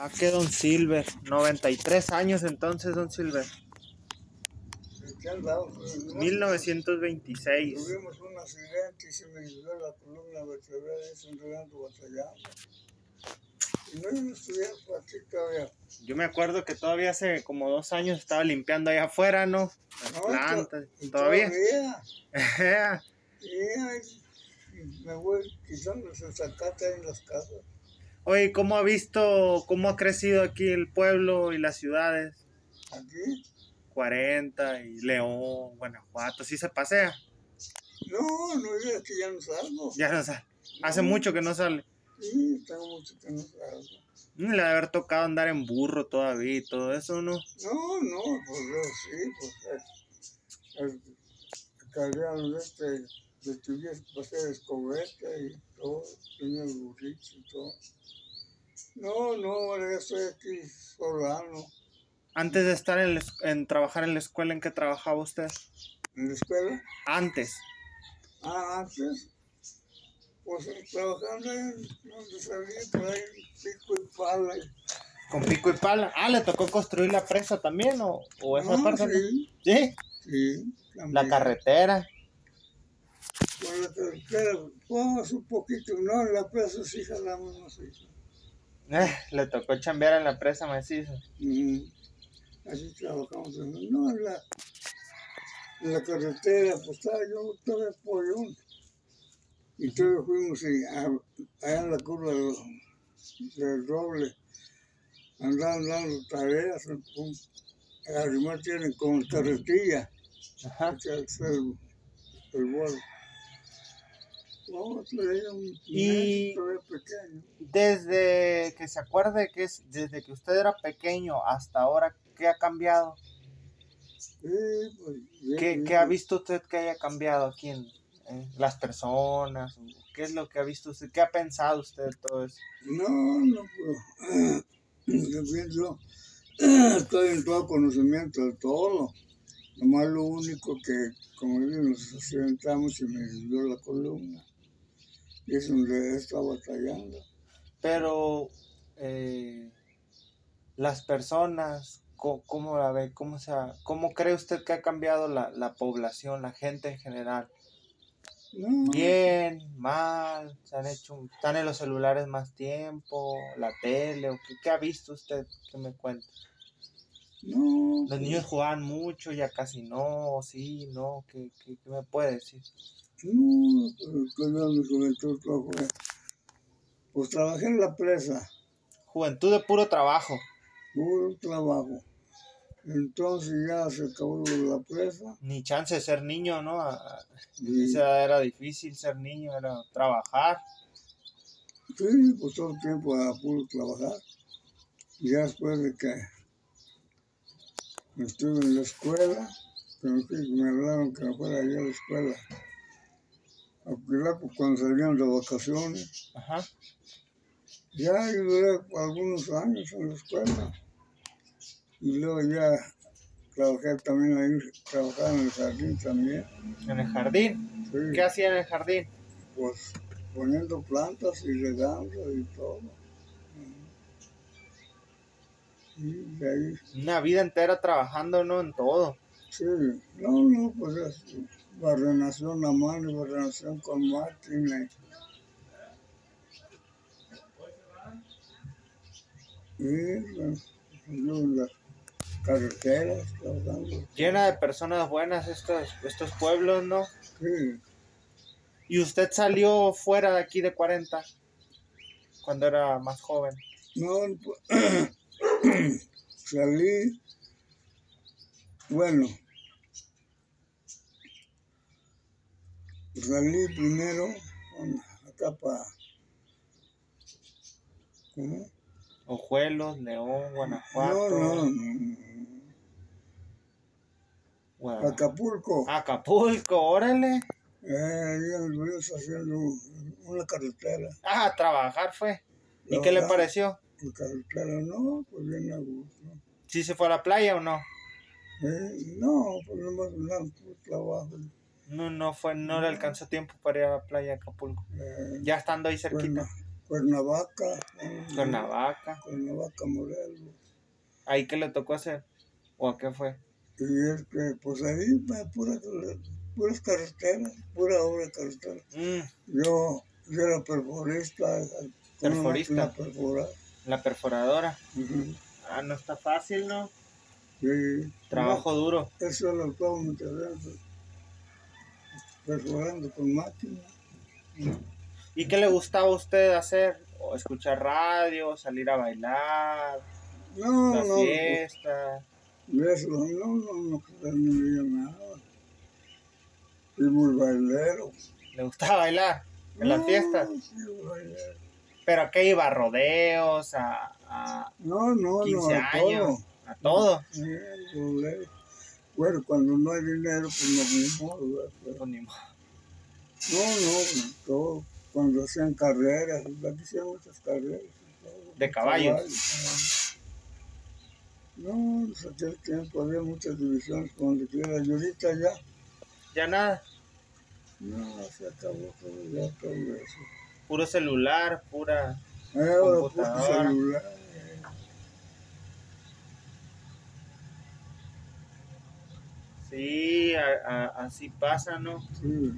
Ah, que Don Silver, 93 años entonces, Don Silver. ¿Qué andamos? 1926. Tuvimos un accidente y se me ayudó la columna vertebral desenredando batallando. Y no iba a estudiar para aquí todavía. Yo me acuerdo que todavía hace como dos años estaba limpiando allá afuera, ¿no? Las No, plantas. ¿Todavía? Todavía. Y me voy quitando el zacate en las casas. Oye, ¿cómo ha visto, cómo ha crecido aquí el pueblo y las ciudades? Aquí. 40 y León, Guanajuato, ¿sí se pasea? No, no es que ya no salgo. Ya no sale. Hace mucho que no sale. Sí, tengo mucho que no salgo. Mm, Le haber tocado andar en burro todavía y todo eso, ¿no? No, no, pues yo sí, pues cargado de este, de tuviese para hacer escobeta y todo, tenía el burrito y todo. No, no, ahora ya estoy aquí solano. Antes de estar en, en trabajar en la escuela, ¿en qué trabajaba usted? ¿En la escuela? Antes. Ah, antes, pues trabajando en donde salía por ahí, pico y pala. Con pico y pala. Ah, ¿le tocó construir la presa también o, o esa Ah, parte? sí, Sí. sí, también. La carretera. La pues un poquito, no, en la plaza sí jalamos macizo. Eh, le tocó chambear en la presa macizo. Ujú. Así trabajamos. No, en la, en la carretera, pues estaba yo todavía pollón. Y todos fuimos y a- allá en la curva del, del roble. Andaban dando tareas. pum. Además tienen con carretilla. Ajá. el, el vuelo. Y-. Desde que se acuerde que es, desde que usted era pequeño hasta ahora, ¿qué ha cambiado? ¿Qué, qué ha visto usted que haya cambiado aquí en, en las personas? ¿Qué es lo que ha visto usted? ¿Qué ha pensado usted de todo eso? No, no puedo. Yo pienso, estoy en todo conocimiento de todo. Nomás lo único que, como digo, nos accidentamos y me dio la columna. Y es donde estado batallando. Pero eh, las personas, ¿cómo, la ve? ¿Cómo, se ha- ¿Cómo cree usted que ha cambiado la, la población, la gente en general? No, Bien, mal, se han hecho, están en los celulares más tiempo, la tele, o qué, qué ha visto usted que me cuenta? no. Los niños jugaban mucho, ya casi no, sí, no, ¿qué, qué, qué me puede decir? No, yo en mi juventud fue. Pues trabajé en la presa, Juventud de puro trabajo. puro trabajo. Entonces ya se acabó la presa. Ni chance de ser niño, ¿no? Esa era difícil ser niño, era trabajar. sí, pues todo el tiempo a puro trabajar. Y ya después de que estuve en la escuela, que me, hablaron que fuera allá a la escuela. A cuidar pues, cuando salían de vacaciones. Ajá. Ya yo duré algunos años en la escuela. Y luego ya trabajé también ahí, trabajaba en el jardín también. En el jardín. Sí, ¿Qué hacía en el jardín? pues poniendo plantas y regando y todo. Y de ahí, Una vida entera trabajando, ¿no? En todo. sí, no, no, pues es barrenación a mano y barrenación con máquina. Y las carreteras trabajando. Llena de personas buenas estos, estos pueblos, ¿no? Sí, ¿Y usted salió fuera de aquí de 40? Cuando era más joven. no, pues, salí, bueno, salí primero con- acá para, ¿cómo? Ojuelos, León, Guanajuato. no, no, no, Acapulco, Acapulco, órale. eh, ahí haciendo una carretera, Ah, trabajar fue. ¿Y qué le pareció? la carretera, no, pues bien a gusto. ¿Sí se fue a la playa o no? Eh, no, pues nomás un trabajo. No, no fue, no le alcanzó tiempo para ir a la playa de Acapulco. Eh, Ya estando ahí cerquita. Cuernavaca. Cuernavaca. Cuernavaca, Morelos. ¿Ahí qué le tocó hacer? ¿O a qué fue? Y es que, pues ahí, pura, puras carreteras, pura obra de carretera. Mm. Yo, yo era perforista. Perforista. La perforadora. Ah, no está fácil, ¿no? Sí. Trabajo duro. Eso lo estaba muchas veces. Perforando con máquina. ¿Y qué le gustaba a usted hacer? ¿O escuchar radio, salir a bailar? No, la no. fiesta. Pues, eso, no, no, no, no, no nada. Y muy bailero. ¿Le gustaba bailar en las fiestas? Sí, bailero. ¿Pero a qué iba? ¿A rodeos? ¿A, a no, no, 15 no, a años? todo. ¿A todo? Sí, roleo. Bueno, cuando no hay dinero, pues no mismo, Pues ni modo. No, no, todo. Cuando hacían carreras, aquí hacían muchas carreras. todo. ¿De caballos? Caballos. No, en aquel tiempo había muchas divisiones donde quiera. Y ahorita ya, Ya nada. no, se acabó todo, ya todo eso. Puro celular, pura... Eh, puro Computadora. celular. eh. Sí, a- a- así pasa, ¿no? Sí.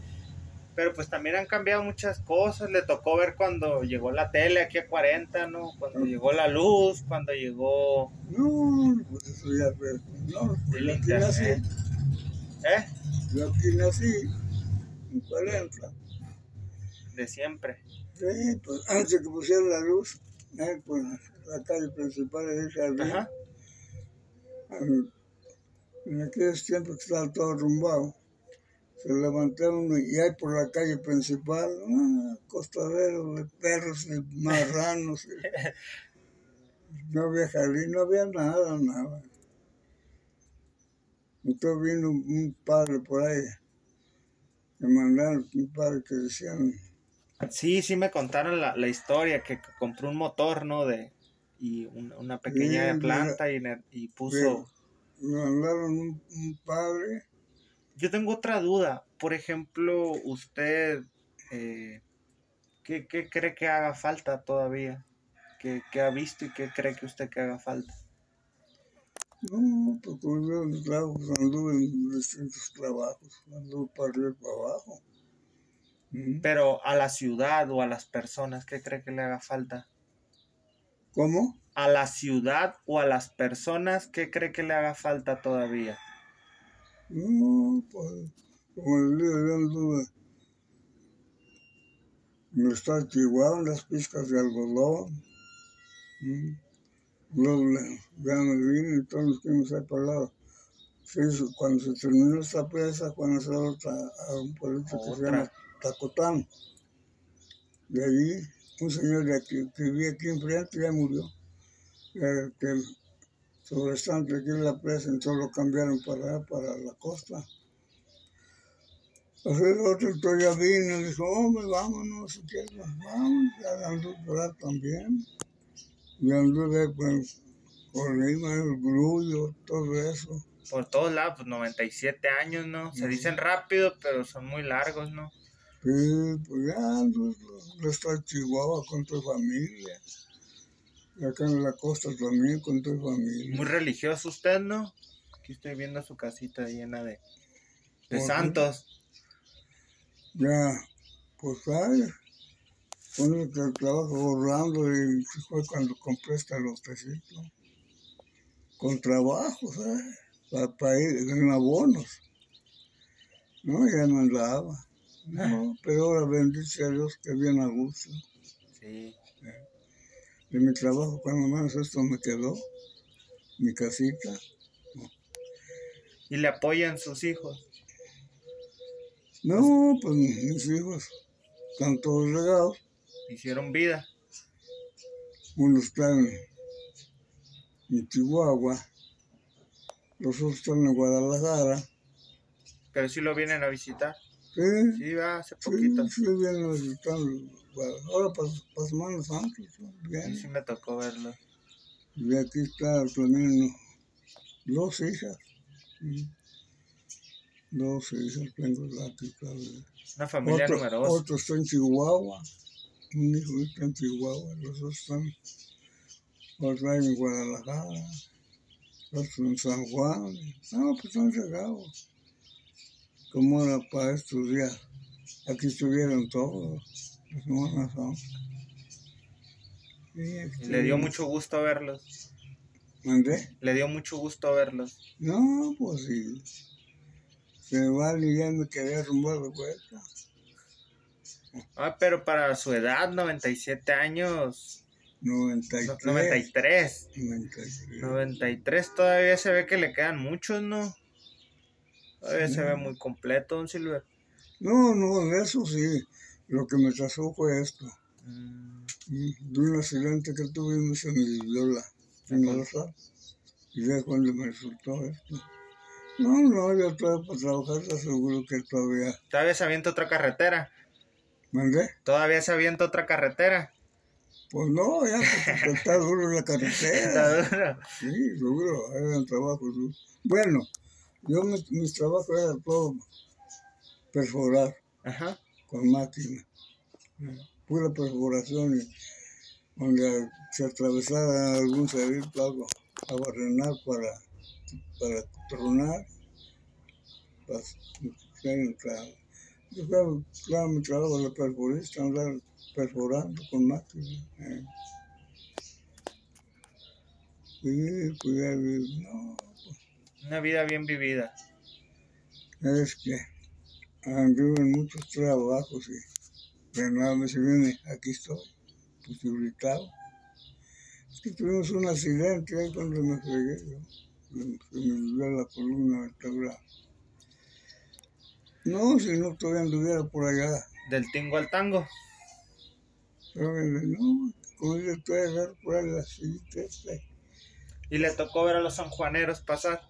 Pero pues también han cambiado muchas cosas. Le tocó ver cuando llegó la tele aquí a 40, ¿no? Cuando llegó la luz, cuando llegó No, pues eso ya fue. No, pues yo aquí nací. ¿Eh? Yo aquí nací, en 40. De siempre. Sí, pues antes que pusieran la luz, eh, pues la calle principal es esa. Ajá. Al- En aquellos tiempos que estaba todo rumbado, se levantaba uno y hay por la calle principal, ah, costaderos de perros marranos. y no había jardín, no había nada, nada. Entonces vino un, padre por ahí, me mandaron un padre que decían, Sí, sí me contaron la, la historia, que compró un motor, ¿no? De, y un- una pequeña planta y puso... me mandaron un, un padre, Yo tengo otra duda. Por ejemplo, usted, eh, ¿qué, qué cree que haga falta todavía? ¿Qué, qué ha visto y qué cree que usted que haga falta? No, pues yo en trabajos anduve en distintos trabajos, anduve para arriba y para abajo. Mm. Pero a la ciudad o a las personas, ¿qué cree que le haga falta? ¿Cómo? A la ciudad o a las personas, ¿qué cree que le haga falta todavía? No, pues como el día yo anduve en el estado de Chihuahua, en las piscas de algodón. Mm. Luego le- ya me vine y todos ahí para el lado. Se hizo- cuando se terminó esta presa, cuando se otra a un pueblito que se llama Tacotán. De allí, un señor de aquí, que vivía aquí enfrente ya murió. Eh, que el sobrestante aquí en la presa, entonces lo cambiaron para, para la costa. El otro ya vino y dijo, hombre, vámonos, si quieres, vamos, ya anduve por ahí también. Y anduve pues, con el grullo, todo eso. Por todos lados, pues 97 años, ¿no? Se dicen rápido, pero son muy largos, ¿no? Sí, pues ya estoy en Chihuahua con tu familia. Acá en la costa también con tu familia. Muy religioso usted, ¿no? Aquí estoy viendo su casita llena de, de santos. Ya, pues ay, uno que trabajo ahorrando y fue cuando compré este lotecito. Con trabajo, ¿sabes? Para, ir en abonos. No, ya no andaba. No, pero ahora bendice a Dios que bien a gusto. Sí. De mi trabajo, cuando menos esto me quedó, mi casita. Y le apoyan sus hijos. No, pues mis hijos están todos regados. Hicieron vida. Uno está en, en Chihuahua, los otros están en Guadalajara. Pero sí lo vienen a visitar. Sí, Sí, va, hace sí, poquito. sí, vienen visitando. Guadalajara. Ahora para, para Semana Santa, sí, Sí, bien. sí me tocó verlo. Y aquí está también dos hijas. Mm. Dos hijas tengo aquí. claro. Una familia Otro, numerosa. otro está en Chihuahua. un hijo está en Chihuahua, los dos están, otro en Guadalajara, otro en San Juan. No, pues están regados. Como era para estudiar. Aquí estuvieron todos, los monos son. Sí, Y le dio mucho gusto verlos. ¿Mandé? Le dio mucho gusto verlos. No, pues sí. Se va y ya me quedé rumbo de vuelta. Ah, pero para su edad, 97 años, no- 93. 93. 93. 93 todavía se ve que le quedan muchos, ¿no? Todavía se ve muy completo, don Silver. No, no, de eso sí. Lo que me trazó fue esto. Mm, De un accidente que tuvimos en el Viola, en el. Y ya cuando me resultó esto. No, no, yo todavía para trabajar te aseguro que todavía. Todavía se avienta otra carretera. ¿Mandé? Todavía se avienta otra carretera. Pues no, ya porque está duro la Está carretera. duro. Sí, seguro, eran trabajos duros. Bueno, yo mis, mis trabajos eran todo perforar Ajá. con máquina. Pura perforación y donde se atravesara algún cerrito, algo, a barrenar para, para tronar, para hacer entrada. Yo claro, claro, mi trabajo de perforista, andar perforando con máquina. eh. Sí, cuidar, no, Una vida bien vivida. es que anduve en muchos trabajos y de nada me se viene, aquí estoy, posibilitado. Es que tuvimos un accidente ahí cuando me fregué yo, se me dio la columna vertebral. No, si no todavía anduviera por allá, Del tingo al tango. pero no, como yo estoy a agarrar por ahí la sillita esta. Y le tocó ver a los sanjuaneros pasar.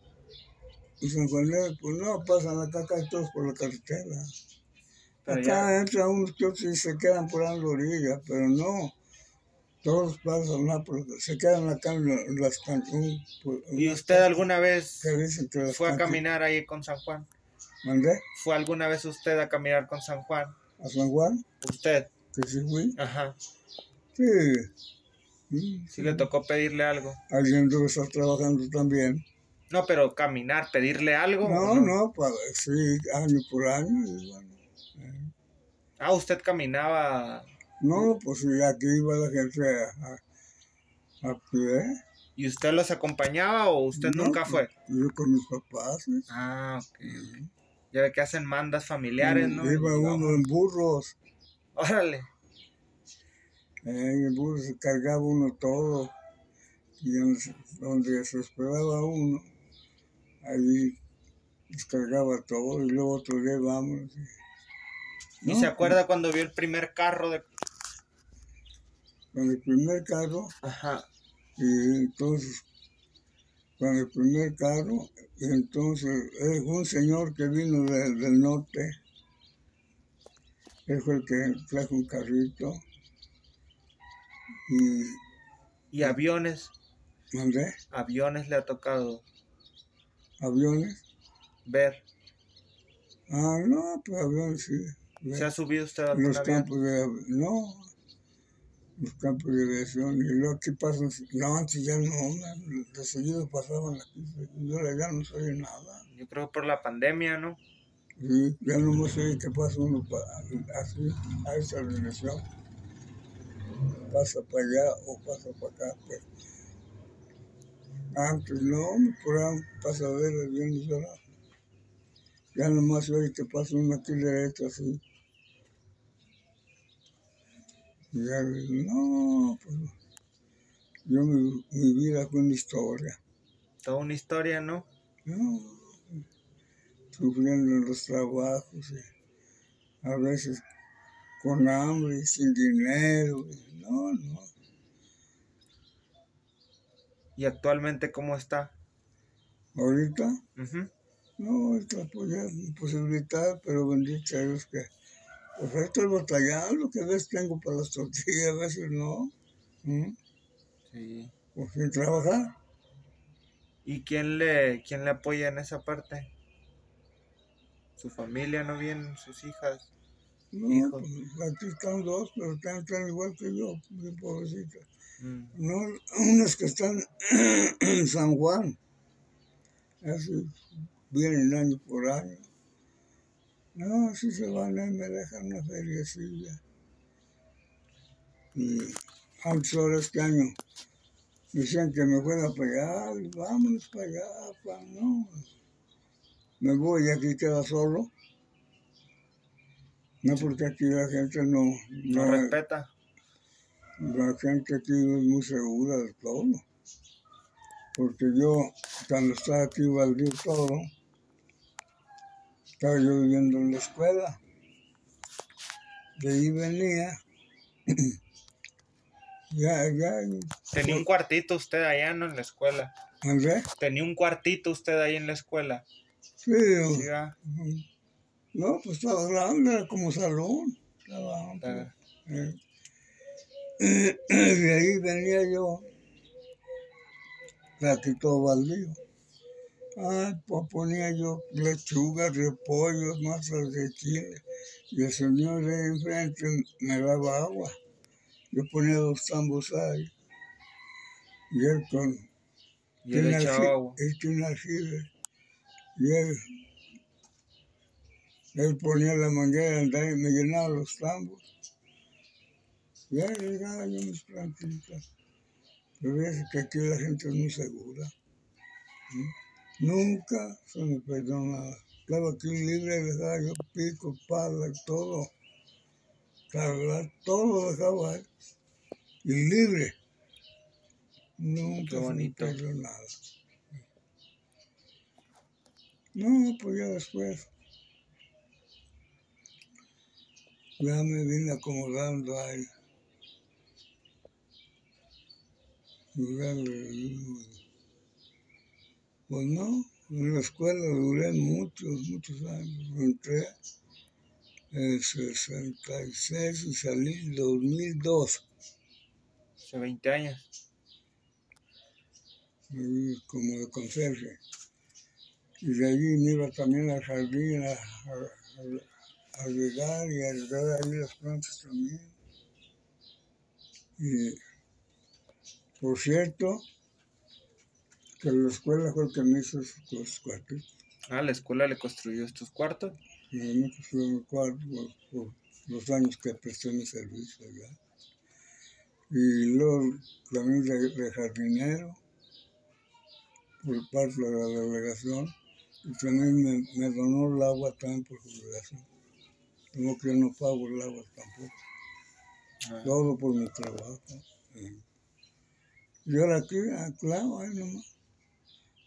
Y San Juanero, pues no, pasan acá casi todos por la carretera. Pero Acá ya, entran unos que otros y se quedan por la orilla, pero no. Todos pasan, no, se quedan acá en, la- en las canciones. ¿Y usted alguna vez que que fue a caminar ahí con San Juan? ¿Mandé? ¿Fue alguna vez usted a caminar con San Juan? ¿A San Juan? Usted. Que sí fui. Ajá. Sí. Mm, Sí le tocó pedirle algo. Alguien debe estar trabajando también. No, pero caminar, pedirle algo. No, ¿o no, para, sí, año por año. y bueno, eh. Ah, usted caminaba No, pues sí, aquí iba la gente a, a, a pie. y usted los acompañaba o usted No, nunca fue. Yo con mis papás. Ah, ok. Ya ve que hacen mandas familiares, ¿no? Iba uno en burros. Órale. Eh, en el burro se cargaba uno todo. Y donde, donde se esperaba uno, ahí descargaba todo. Y luego otro día vamos. ¿Y se acuerda cuando vio el primer carro de... Con el primer carro, Ajá. y entonces, con el primer carro, y entonces es un señor que vino de- del norte. Él fue el que trajo un carrito. Y Y aviones. mandé Aviones le ha tocado aviones. ver. Ah, no, pues aviones sí. ¿Se ha subido usted a los avión? campos de av- no, los campos de aviación. Y luego aquí pasan, no, antes ya no, man, de seguido pasaban aquí, y ahora ya no se oye nada. Yo creo por la pandemia, ¿no? Sí, ya no me sé qué pasa uno pa- así, a esa dirección. Pasa para allá o pasa para acá. Pues. Antes no, por ahí pasa a ver bien sola. Ya nomás oye que pasa uno aquí derecho así. Y ya no, pues yo mi, mi vida fue una historia. Toda una historia, ¿no? No, sufriendo en los trabajos, y a veces con hambre, y sin dinero. y No, no. ¿Y actualmente cómo está? Ahorita, no, ahorita pues ya pero bendito a Dios que pues ahí estoy batallando, que a veces tengo para las tortillas, a veces no. ¿Mm? Sí. Pues sin trabajar. ¿Y quién le, quién le apoya en esa parte? ¿Su familia no vienen? ¿Sus hijas? No, hijos? pues, aquí están dos, pero están, están igual que yo, mi pobrecita. Mm, No, unas que están en San Juan, así vienen año por año. No, si se van ahí me dejan una feriecilla. Y antes ahora este año decían que me fuera para allá, y vámonos para allá, pa, no. Me voy y aquí queda solo. No, porque aquí la gente no, no no, respeta. La gente aquí es muy segura de todo. Porque yo, cuando estaba aquí baldío todo, estaba yo viviendo en la escuela. De ahí venía. ya, ya, Tenía un cuartito usted allá, ¿no? En la escuela. ¿André? Tenía un cuartito usted ahí en la escuela. Sí, Sí, no, pues estaba grande, era como salón. Estaba Eh, De ahí venía yo, todo baldío. Ay, pues ponía yo lechugas, repollos, masas de chile. Y el señor de enfrente me daba agua. Yo ponía dos tambos ahí. Y él con... Y él echaba agua. Y él... Él ponía la manguera y me llenaba los tambos. Ya llegaba yo mis plantitas. Pero ves que aquí la gente es muy segura. ¿sí? Nunca se me perdió nada. Estaba aquí libre, dejaba yo pico, pala, y todo. Cargar, todo lo dejaba ahí. Y libre. Nunca Qué se me nada. No, pues ya después. Ya me vine acomodando ahí. Pues no, en la escuela duré muchos, muchos años. Entré en 66 y salí en 2002. Hace 20 años. como de conserje. Y de allí me iba también al jardín a, a, a- a regar y a regar ahí las plantas también. Y por cierto, que la escuela fue el que me hizo esos los cuartitos. Ah, la escuela le construyó estos cuartos. Y me construyó mi cuarto por, por los años que presté mi servicio allá. Y luego también de, de jardinero por parte de la delegación. Y también me, me donó el agua también por jubilación. Como que yo no pago el agua tampoco. Ah, Todo por mi trabajo. eh. Y ahora aquí, ah, claro, ahí nomás.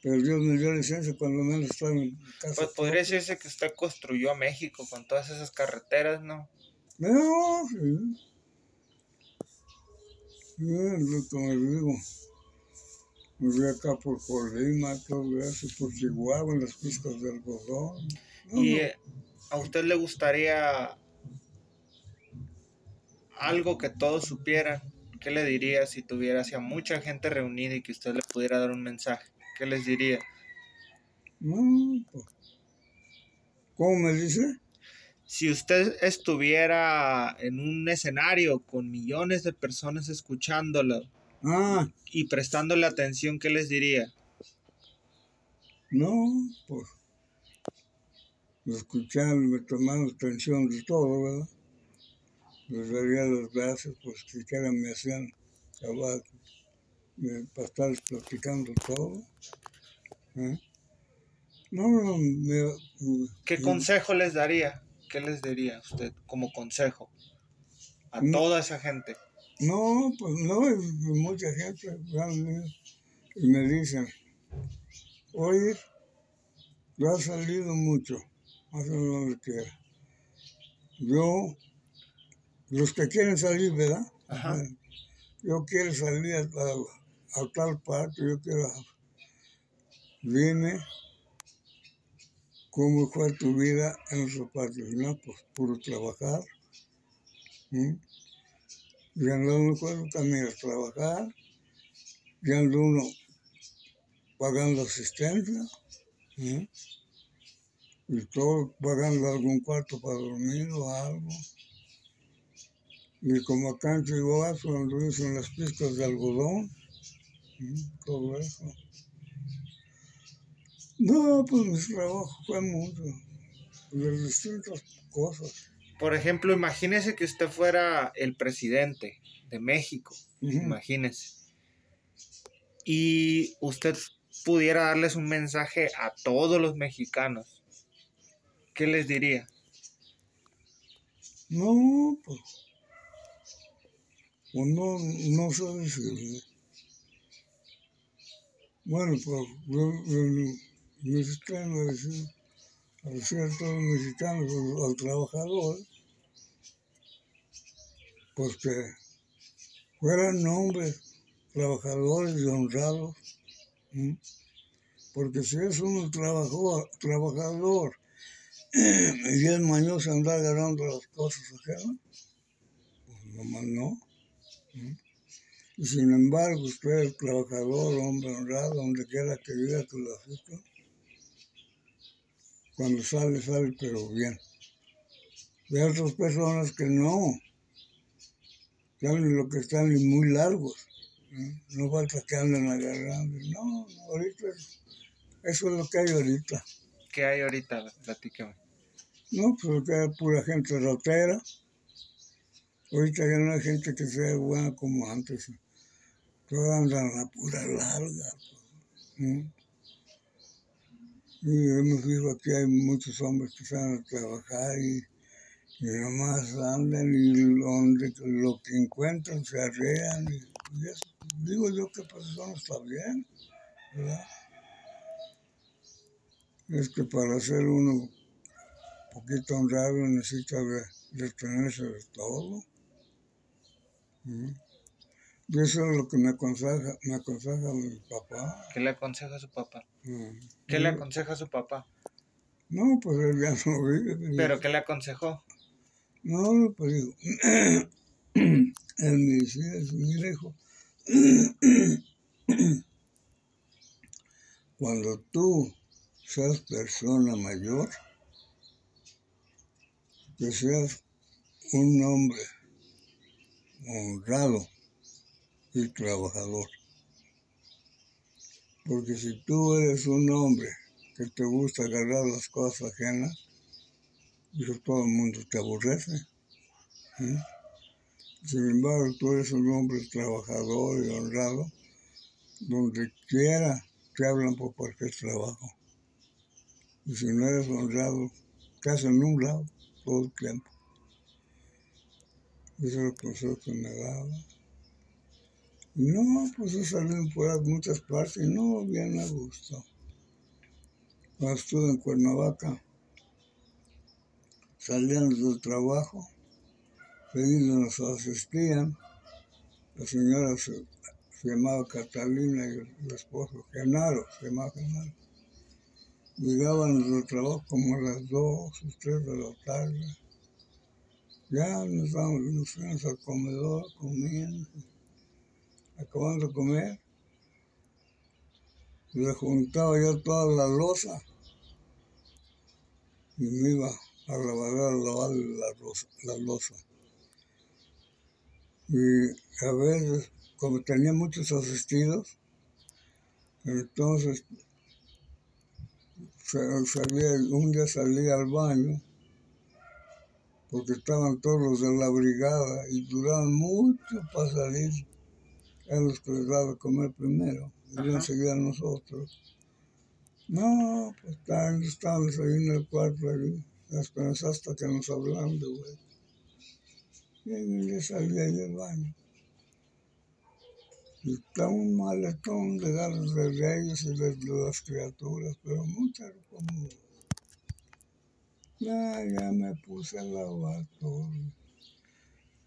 Pero Dios me dio licencia cuando menos estaba en casa. Pues podría decirse que usted construyó a México con todas esas carreteras, ¿no? No, sí. Sí, es lo que me digo. Me voy acá por Colima, todo eso, por Chihuahua, en las pistas de algodón. No, Y no, eh, a usted le gustaría algo que todos supieran. ¿Qué le diría si tuviera hacia mucha gente reunida y que usted le pudiera dar un mensaje? ¿Qué les diría? no, pues. ¿Cómo me dice? Si usted estuviera en un escenario con millones de personas escuchándolo Ah, y prestándole atención, ¿qué les diría? no, pues. Escuchando, tomando atención de todo, ¿verdad? Les daría las gracias, pues que siquiera me hacían cabal, de- para estar platicando todo. ¿eh? No, no, me, ¿Qué me- consejo les daría? ¿Qué les diría usted como consejo a toda esa gente? No, pues no, mucha gente y me dicen, oye, tú has salido mucho, haz donde quiera. Yo, los que quieren salir, ¿verdad? Ajá. Yo quiero salir a, a- a tal parte, yo quiero... Dime cómo fue tu vida en otra parte. No, pues puro trabajar. ¿m? Y ando uno cuando también a trabajar. Y ando uno pagando asistencia. ¿m? y todos pagando algún cuarto para dormir o algo. Y como acá en Chihuahua, cuando dicen las pistas de algodón, todo eso. No, pues mi trabajo fue mucho, de distintas cosas. Por ejemplo, imagínese que usted fuera el presidente de México, imagínese. Y usted pudiera darles un mensaje a todos los mexicanos. ¿Qué les diría? No, pues pues no, no sé decirle. Bueno, pues el mexicano decir, al ser todos mexicanos, al trabajador, pues que fueran hombres trabajadores y honrados. Porque si es un trabajador, trabajador y es mañoso andar agarrando las cosas ajenas, pues nomás no. Y sin embargo, usted es trabajador, hombre honrado, donde quiera que viva lo asista. Cuando sale, sale, pero bien. Hay otras personas que no, saben lo que están muy largos. No, falta que anden agarrando. No, ahorita eso es lo que hay ahorita. ¿Qué hay ahorita? Platícame. No, pues que hay pura gente rotera Ahorita ya no hay gente que sea buena como antes. Todos andan a pura larga. Pues, y hemos visto aquí hay muchos hombres que salen a trabajar y, y nomás andan y donde, lo que encuentran se arrean. Digo yo que pues eso no está bien, ¿verdad? Es que para ser uno un poquito honrado necesita detenerse de todo. Eso es lo que me aconseja, me aconseja mi papá. ¿Qué le aconseja a su papá? ¿Qué le aconseja a su papá? No, pues él ya no vive. ¿Pero qué le aconsejó? No, pues digo, él me decía, mira hijo, cuando tú seas persona mayor, que seas un hombre honrado y trabajador. Porque si tú eres un hombre que te gusta agarrar las cosas ajenas, eso todo el mundo te aborrece. Sin embargo, tú eres un hombre trabajador y honrado, donde quiera te hablan por cualquier trabajo. Y si no eres honrado, te hacen un lado todo el tiempo. Eso es consejo que daba. No, pues he salido por muchas partes y no, bien a gusto. Cuando estuve en Cuernavaca, salían del trabajo, ellos nos asistían. La señora se, llamaba Catalina y el, esposo Genaro, se llamaba Genaro. Llegaban del trabajo como a las dos o tres de la tarde ya nos fuimos al comedor, comiendo, acabando de comer. Le juntaba yo toda la losa y me iba a lavar, a lavar la, losa, la losa. Y a veces, como tenía muchos asistidos, entonces salía, un día salía al baño porque estaban todos los de la brigada y duraban mucho para salir. Eran los que les daba comer primero, y enseguida nosotros. No, pues estaban, estábamos ahí en el cuarto, ahí, las hasta que nos hablaban de güey. Y le salía del baño. Y estaba un maletón de ganas de ellos y de, las criaturas, pero muchas como ya, ya me puse a lavar todo.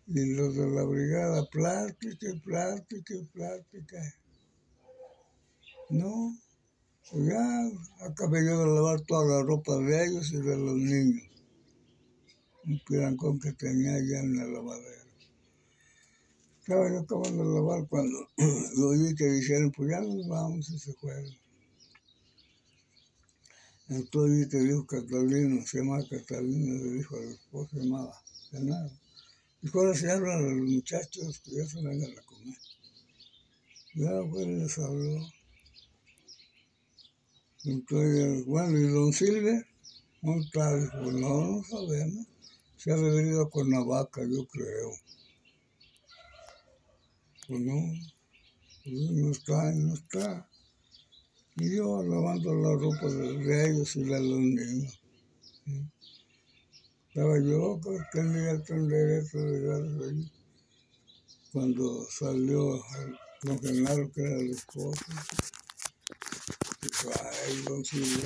Y los de la brigada, plástica, plástica, plástica. No, ya acabé yo de lavar toda la ropa de ellos y de los niños. Un pirancón que tenía allá en la lavadera. Estaba yo acabando de lavar cuando lo vi que dijeron, pues ya nos vamos y se fueron. Entonces te dijo Catalina, se llama Catalina, le dijo a la esposa, de nada. Dijo, ahora se hablan a los muchachos que ya se vengan a comer. Ya pues les habló. Entonces, bueno, ¿y don Silver? ¿Dónde está? Dijo, no, no sabemos. Se ha venido a Cuernavaca, yo creo. Pues no, pues no está, no está. Y yo lavando la ropa de ellos y la de los niños. Estaba yo que tenía el derecho de llegar ahí. Cuando salió don Genaro, que era el esposo, dijo, ay, don Silvio.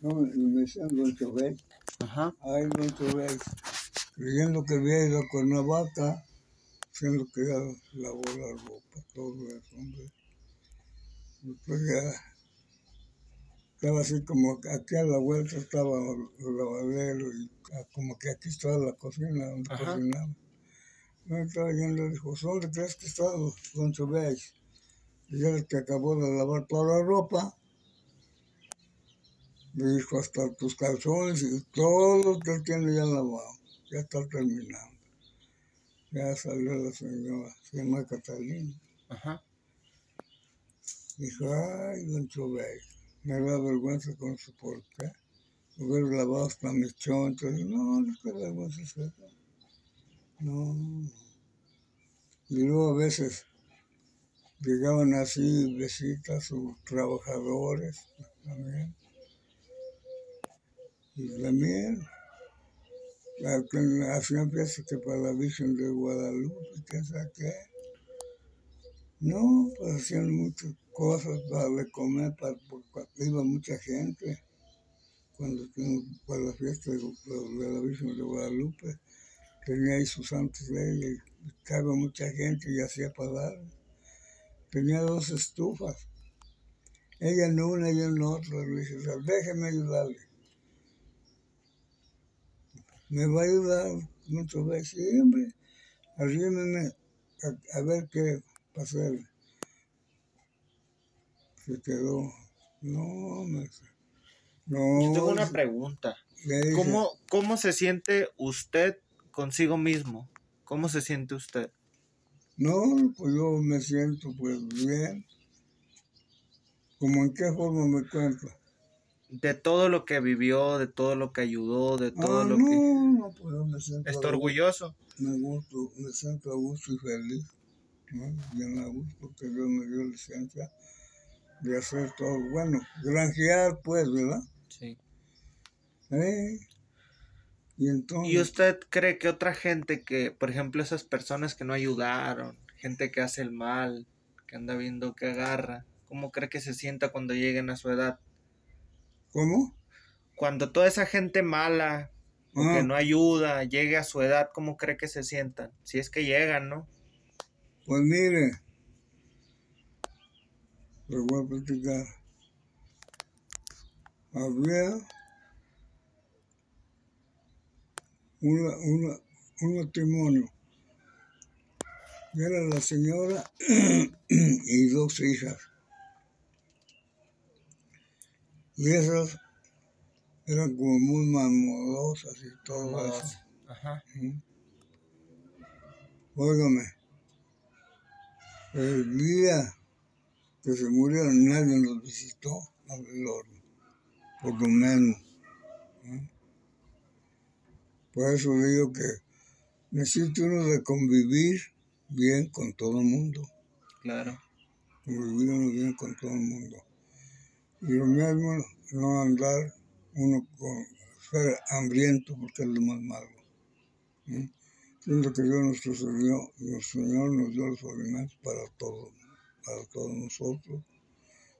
No, me decían don Chobel. Ajá. Ay, don Chobel. Creyendo que había ido a Cuernavaca, siendo que ya lavó la ropa, todo eso, hombre. Ya estaba así como aquí a la vuelta estaba el lavadero y como que aquí estaba la cocina donde Ajá. cocinaba. No estaba yendo, dijo, ¿dónde crees que está don Chubéis? Y ya que acabó de lavar toda la ropa, me dijo, hasta tus calzones y todo que tiene ya lavado, ya está terminando. Ya salió la señora, se llama Catalina. Ajá. Dijo, ay, don Chubéis, me da vergüenza con su por qué. Hubiera lavado hasta mis chontos. No, no qué vergüenza es eso. No. Y luego a veces llegaban así visitas sus trabajadores también. Y también que hacían fiestas que para la Virgen de Guadalupe, quién sabe qué. No, pues hacían muchas cosas para comer, para, porque iba mucha gente. Cuando para la fiesta de, la Virgen de Guadalupe, tenía ahí sus santos y estaba mucha gente y hacía para dar. Tenía dos estufas. Ella en una y en otra. Le dije, déjeme ayudarle. ¿Me va a ayudar muchas veces? Sí, hombre, arrímeme a, a ver qué pasa. Se quedó. No, me dice, No. Yo tengo una pregunta. ¿Cómo, ¿Cómo se siente usted consigo mismo? ¿Cómo se siente usted? No, pues yo me siento pues bien. ¿Cómo en qué forma me cuenta? De todo lo que vivió, de todo lo que ayudó, de todo ah, lo no, que... no, pues yo me siento. ¿Está orgulloso? Me, gusto, me siento a gusto y feliz. ¿no? Bien a gusto que Dios me dio licencia de hacer todo. Bueno, granjear pues, ¿verdad? Sí. ¿Eh? Y entonces. ¿Y usted cree que otra gente que, por ejemplo, esas personas que no ayudaron, gente que hace el mal, que anda viendo que agarra, ¿cómo cree que se sienta cuando lleguen a su edad? ¿Cómo? Cuando toda esa gente mala o Ah. que no ayuda llegue a su edad, ¿cómo cree que se sientan? Si es que llegan, ¿no? Pues mire, le voy a platicar. Había una, una, un matrimonio. Era la señora y dos hijas. Y esas eran como muy mamorosas y todo eso. Ajá. Óigame, el día que se murieron nadie nos visitó al velorio, por lo menos. ¿eh? Por eso digo que necesita uno de convivir bien con todo el mundo, Claro. convivir bien con todo el mundo. Y lo mismo no andar uno con ser hambriento porque es lo más malo. ¿eh? Siendo que Dios nuestro Señor, nuestro Señor nos dio los alimentos para todos, para todos nosotros,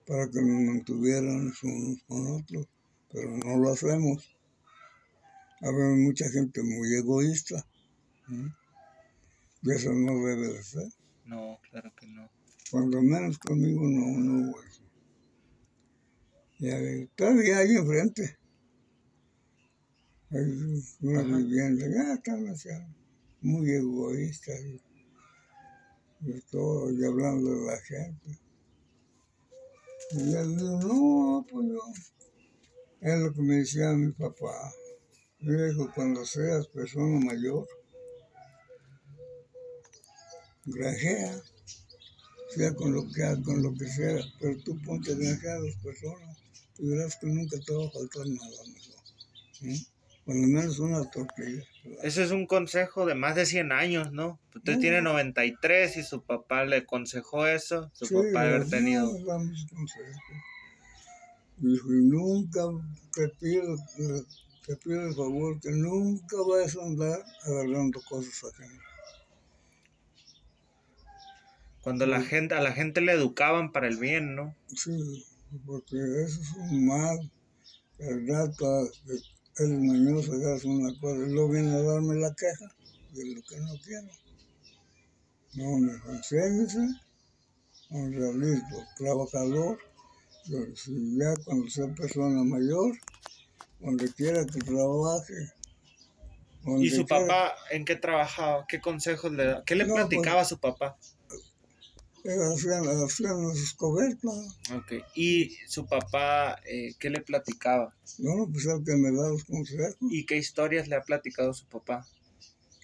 para que nos mantuviéramos unos con otros, pero no lo hacemos. Habemos mucha gente muy egoísta, ¿eh? y eso no debe de ser. No, claro que no. Cuando menos conmigo no, no eso. Y todavía ahí enfrente. Hay una vivienda, ya están así, muy egoístas y, y todo, y hablando de la gente. Y él dijo, no, pues yo, Es lo que me decía mi papá. Dijo, cuando seas persona mayor, granjea, sea con lo que con lo que sea, pero tú ponte a a las personas y verás que nunca te va a faltar nada mejor. ¿eh? Por lo menos una tortilla. Ese es un consejo de más de 100 años, ¿no? Usted tiene 93 y su papá le aconsejó eso. Su Sí, papá haber tenido. Dijo, y nunca te pido, te pido el favor que nunca vayas a andar agarrando cosas ajenas. Cuando la Sí. gente, a la gente le educaban para el bien, ¿no? Sí, porque eso es un mal. El gato, el mañoso hace una cosa y luego viene a darme la queja de lo que no quiero. No, me enséñese, un realista, trabajador, si ya cuando sea persona mayor, donde quiera que trabaje. ¿Y su quiera- papá en qué trabajaba? ¿Qué consejos le daba? ¿Qué le No, pues- platicaba a su papá? Hacían, hacían las escobetas. Ok. ¿Y su papá eh, qué le platicaba? No, pues el que me da los consejos. ¿Y qué historias le ha platicado su papá?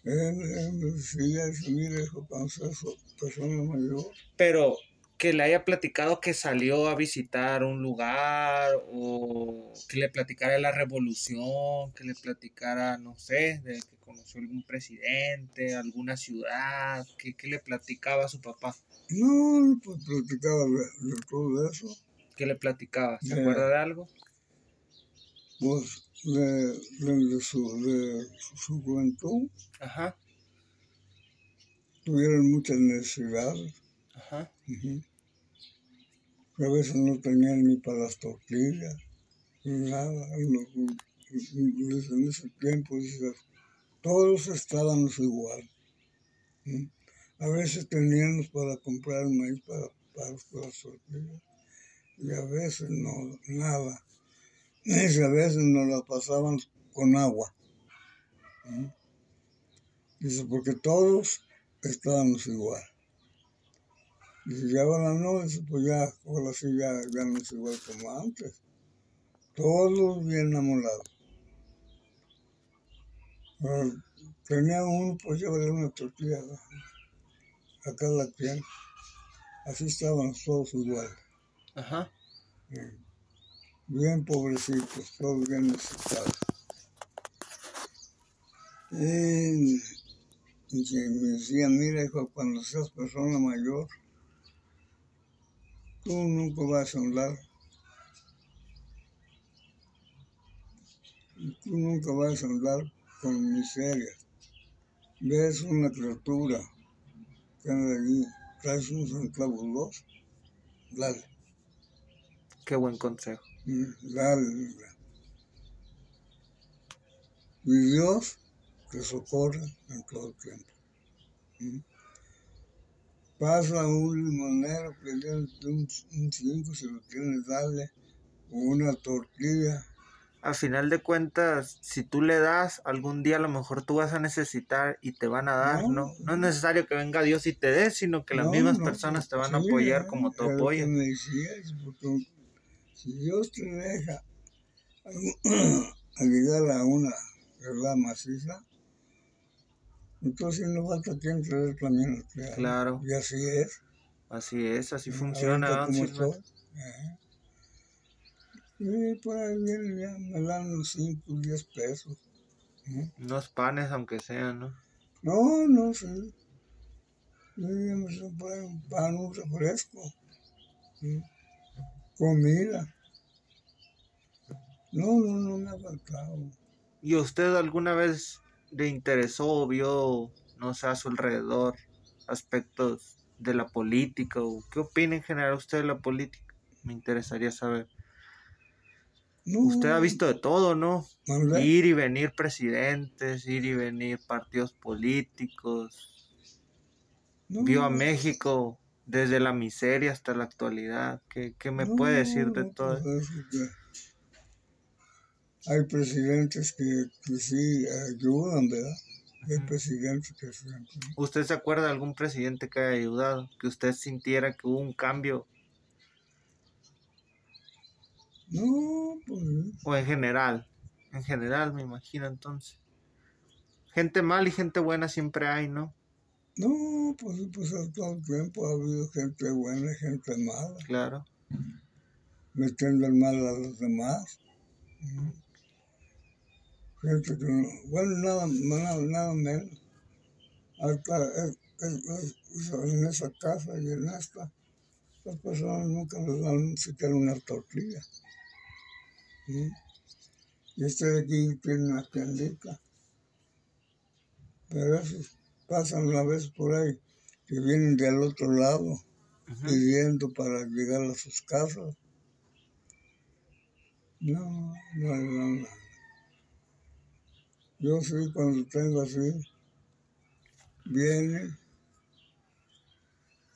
Él, él me decía, dice, mire, seas persona mayor, Pero que le haya platicado que salió a visitar un lugar o que le platicara de la revolución, que le platicara, no sé, de que conoció algún presidente, alguna ciudad, que, que le platicaba a su papá, no, pues platicaba de, de todo eso. que le platicaba, ¿se De- acuerda de algo? Pues de, su, de su juventud Ajá, tuvieron muchas necesidades. ajá. A veces no tenían ni para las tortillas, ni nada. en ese tiempo, todos estábamos igual. ¿sí? A veces teníamos para comprar maíz para, para, las tortillas y a veces no, nada. Dice, a veces nos la pasaban con agua. ¿sí? Dice, porque todos estábamos igual. Dice, ya ahora no, dice, pues ya, ahora sí ya, ya no es igual como antes. Todos bien amorados. Ah, Tenía uno, pues llévale una tortilla a cada quien. Así estaban todos igual. ajá. eh, Bien pobrecitos, todos bien necesitados. Y, y me decía, mira hijo, cuando seas persona mayor, tú nunca vas a andar, tú nunca vas a andar con miseria. Ves una criatura anda allí, traes un centavo o dos, dale. Qué buen consejo. Mm, dale. Y Dios te socorre en todo el tiempo. ¿Mm? Pasa un limonero que tiene un, un cinco, si lo tienes, dale. O una tortilla. A final de cuentas, si tú le das, algún día a lo mejor tú vas a necesitar y te van a dar, ¿no? No. No es necesario que venga Dios y te dé, sino que las No, mismas no, personas te van a apoyar eh, como tú apoyas. si Dios te deja llegar a una verdad maciza, entonces no falta te dé también Claro. Y así es. Así es, así funciona. Como estoy. Y por ahí vienen ya, me dan unos 5, 10 pesos. ¿no? Unos panes, aunque sean, ¿no? No, no sé. Yo me ahí un pan, un refresco. ¿sí? Comida. No, no, no me ha faltado. ¿Y usted alguna vez le interesó o vio, no sé, a su alrededor aspectos de la política o qué opina en general usted de la política? Me interesaría saber. No, Usted ha visto de todo, ¿no? Ir y venir presidentes, ir y venir partidos políticos. No, Vio a México desde la miseria hasta la actualidad. ¿Qué, qué me puede decir de todo pues Hay presidentes que, que sí ayudan, ¿verdad? Hay presidentes que sí. ¿Usted se acuerda de algún presidente que haya ayudado? Que usted sintiera que hubo un cambio. No, pues O en general. En general, me imagino entonces. Gente mal y gente buena siempre hay, ¿no? No, pues, pues a todo el tiempo ha habido gente buena y gente mala. Claro. Metiendo el mal a los demás. Gente que no, bueno, nada, nada, nada menos. Hasta es- es- es- en esa casa y en esta, las personas nunca nos dan siquiera una tortilla. ¿Sí? Y este de aquí tiene una tiendita. Pero esos pasan una vez por ahí, que vienen del otro lado pidiendo para llegar a sus casas. No, no, no, no. Yo sí, cuando tengo así, vienen,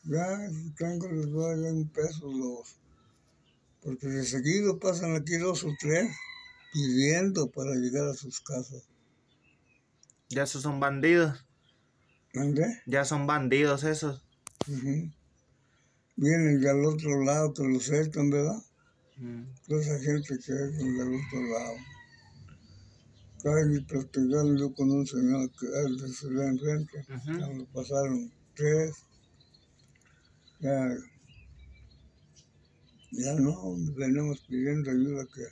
ya, tengo, les voy a dar un peso los, porque de seguido pasan aquí dos o tres pidiendo para llegar a sus casas. Ya esos son bandidos. ¿Ande? Ya son bandidos esos. Ujú. Vienen del otro lado que los cercan, ¿verdad? Mm. toda esa gente que es del otro lado. Caen y platicando yo con un señor que es de enfrente, Ujú. cuando pasaron tres, ya, ya no, venimos pidiendo ayuda que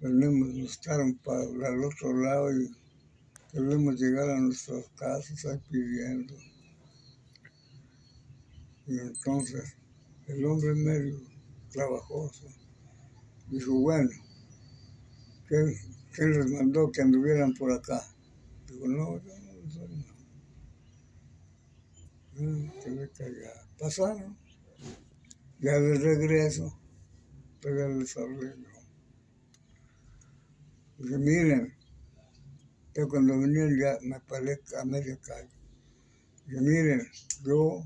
venimos, nos estaron para el otro lado y queremos llegar a nuestras casas ahí pidiendo. Y entonces el hombre medio trabajoso dijo, bueno, ¿quién, quién les mandó que anduvieran por acá? Digo, no, yo no soy, no. No, ve que ya pasaron. Ya de regreso, pero les yo. Dije, miren, yo cuando venían ya me paré a media calle. Dije, miren, yo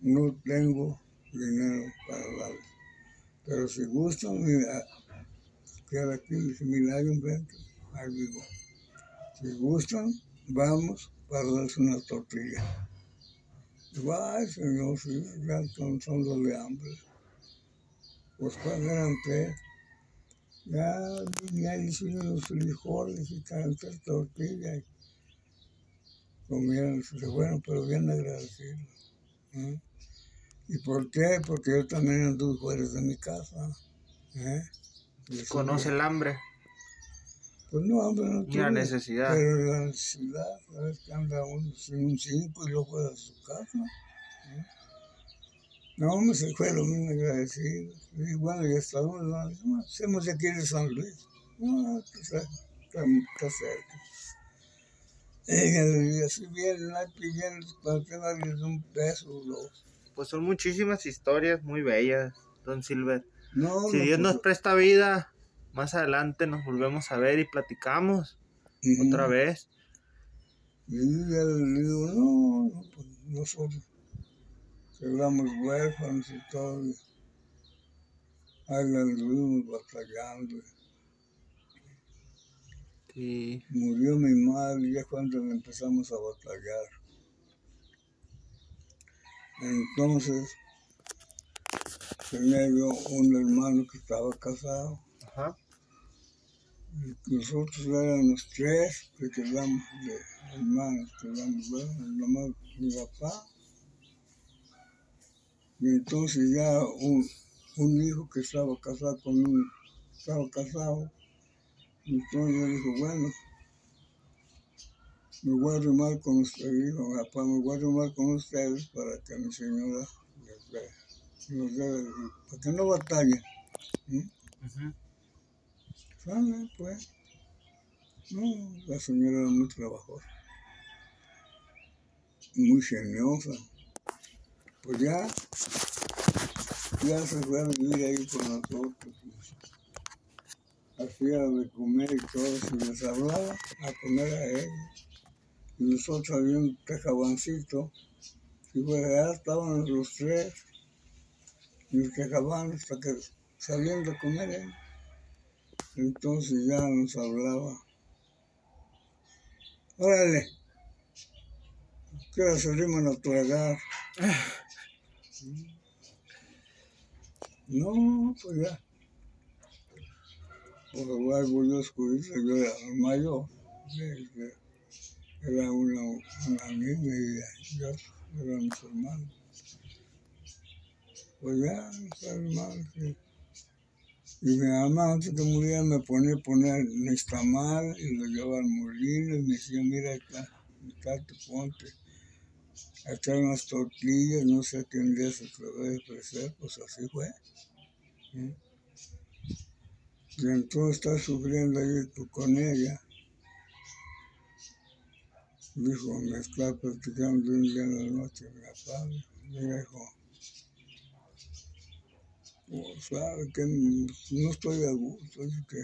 no tengo dinero para darles. Pero si gustan, queda aquí, mira, hay un vento, ahí vivo. Si gustan, vamos para darles una tortilla. Ay, señor, sí, ya son, son los de hambre. Pues tres, ya, ya hicieron los frijoles y tantas tortillas. y Comieron, bueno, pero bien agradecidos. ¿eh? ¿Y por qué? Porque yo también anduve fuera de mi casa. ¿eh? Conoce el hambre. Pues no, hambre no Y la tuve, necesidad. Pero la necesidad, ¿sabes? Que anda uno sin un cinco y luego de su casa. ¿eh? No, hombre, se fue lo mismo agradecido. Y bueno, ya estamos, no, no, hacemos aquí de San Luis. No, está, está, está cerca. Digo, si vienen ahí pidiendo para que darles un peso o dos. Pues son muchísimas historias muy bellas, Don Silver. No, Si no, Dios nos pues, presta vida, más adelante nos volvemos a ver y platicamos otra vez. Y ya le digo, no, no, pues nosotros quedamos huérfanos y todo. Ahí la anduvimos batallando. Murió mi madre ya cuando empezamos a batallar. Entonces, tenía yo un hermano que estaba casado. Ajá. Nosotros éramos tres que quedamos de hermanos, quedamos, bueno, nomás mi papá. Y entonces ya un, un hijo que estaba casado con un, estaba casado, entonces yo dijo, bueno, me voy a arrimar con ustedes, dijo papá, me voy a arrimar con ustedes para que mi señora les dé, para que no batallen. ¿sí? ujú. Sale, pues. No, la señora era muy trabajosa. Muy geniosa. Pues ya, ya se fue a vivir ahí con nosotros. Hacía de comer y todo, si les hablaba, a comer a ellos. Y nosotros había un tejabancito. Y pues allá estaban los tres. Y el tejabán hasta que salían de comer ellos. Entonces ya nos hablaba. Órale, que ahora riman a tragar. No, pues ya. Por igual voy a escudito, yo era mayor. Era una, una niña y yo eran mis hermanos. Pues ya, mis hermanos. Y mi mamá antes de morir me ponía a poner nixtamal y lo llevaba al molino y me decía, mira, acá, acá te ponte. echar unas tortillas, no sé qué un día se va a ofrecer, pues así fue. Y entonces está sufriendo ahí con ella. Dijo, me está platicando un día en la noche, mi papá, mira, hijo, pues, sabe que no estoy a gusto, es que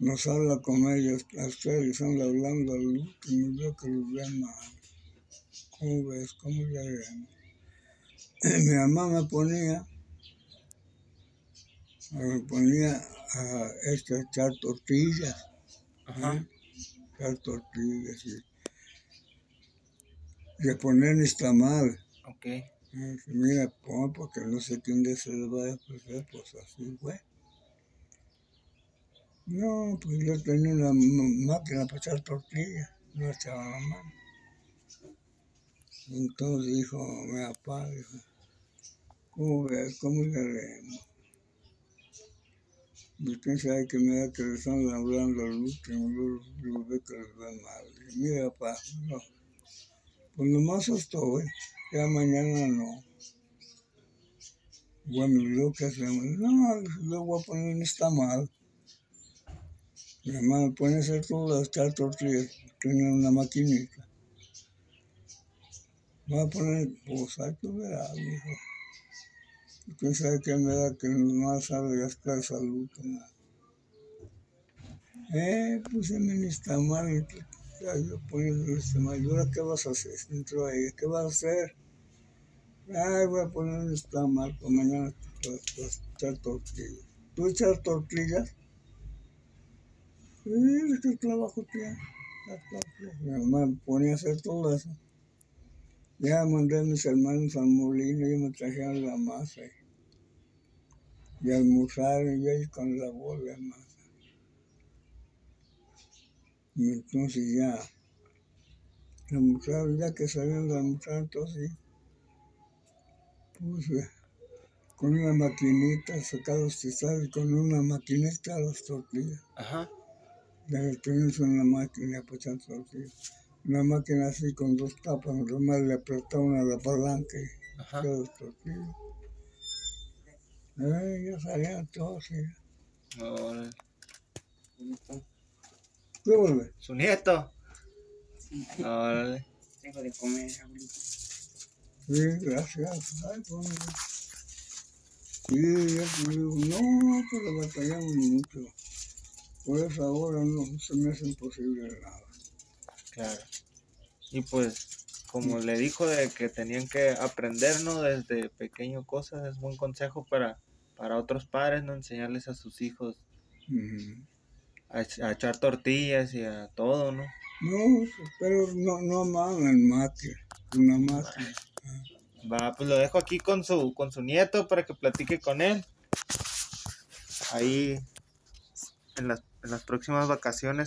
nos habla con ellos, a ustedes anda hablando al último, y veo que los ven mal. ¿Cómo ves? ¿Cómo le haremos? Mi mamá me ponía, me ponía a este, echar tortillas, Ajá. ¿eh? echar tortillas y, y a poner nixtamal. Ok. Me dice, Mira, pon porque no sé quién de se les va a ofrecer, pues así fue. No, pues yo tenía una máquina para echar tortillas, no echaba la mano. Entonces dijo mi papá, dijo, ¿cómo ves? ¿Cómo le haremos? Y sabe que me da que le están hablando al último, yo, yo veo que les va mal. Mira, papá, no, pues nomás estoy, ya mañana no. Bueno, ¿y luego qué hacemos? No, lo voy a poner en esta mal. Mi me pone a hacer todas las tortillas, tenía una maquinita. Va a poner, pues ahí tú verás, hijo. ¿Quién sabe qué me da que no sabe gastar salud? ¿no? Eh, puse en esta mal yo poniendo este mal. ¿Y ahora qué vas a hacer? Entró ella, ¿qué vas a hacer? Ay, voy a poner esta pues mañana echar tortillas. ¿Tú echar tortillas? Sí, ¿qué trabajo? Echar tortillas. Mi me ponía a hacer todo eso. Ya mandé a mis hermanos al molino y me trajeron la masa. Y, y almorzaron y ahí con la bola de masa. Y entonces ya almorzaron, ya que salieron de almorzar, entonces puse con una maquinita, sacar los tizales con una maquinita las tortillas. Ajá. Ya tenemos una máquina para echar tortillas. Una máquina así con dos tapas, nomás le apretaba una la palanca y Ajá. echaba las tortillas. Eh, ya salían todos, sí. Órale. ¿Qué? Su nieto. Órale. Tengo de comer, abuelito. Sí, gracias. Ay, pues, Sí, ya digo, no, pero batallamos mucho. Por eso ahora no se me hace imposible nada. Claro. Y pues, como le dijo de que tenían que aprender, ¿no? Desde pequeño cosas, es buen consejo para, para otros padres, ¿no? Enseñarles a sus hijos a, ech- a echar tortillas y a todo, ¿no? No, pero no, no más en máquina, una máquina. Va, pues lo dejo aquí con su, con su nieto para que platique con él. Ahí, en las, en las próximas vacaciones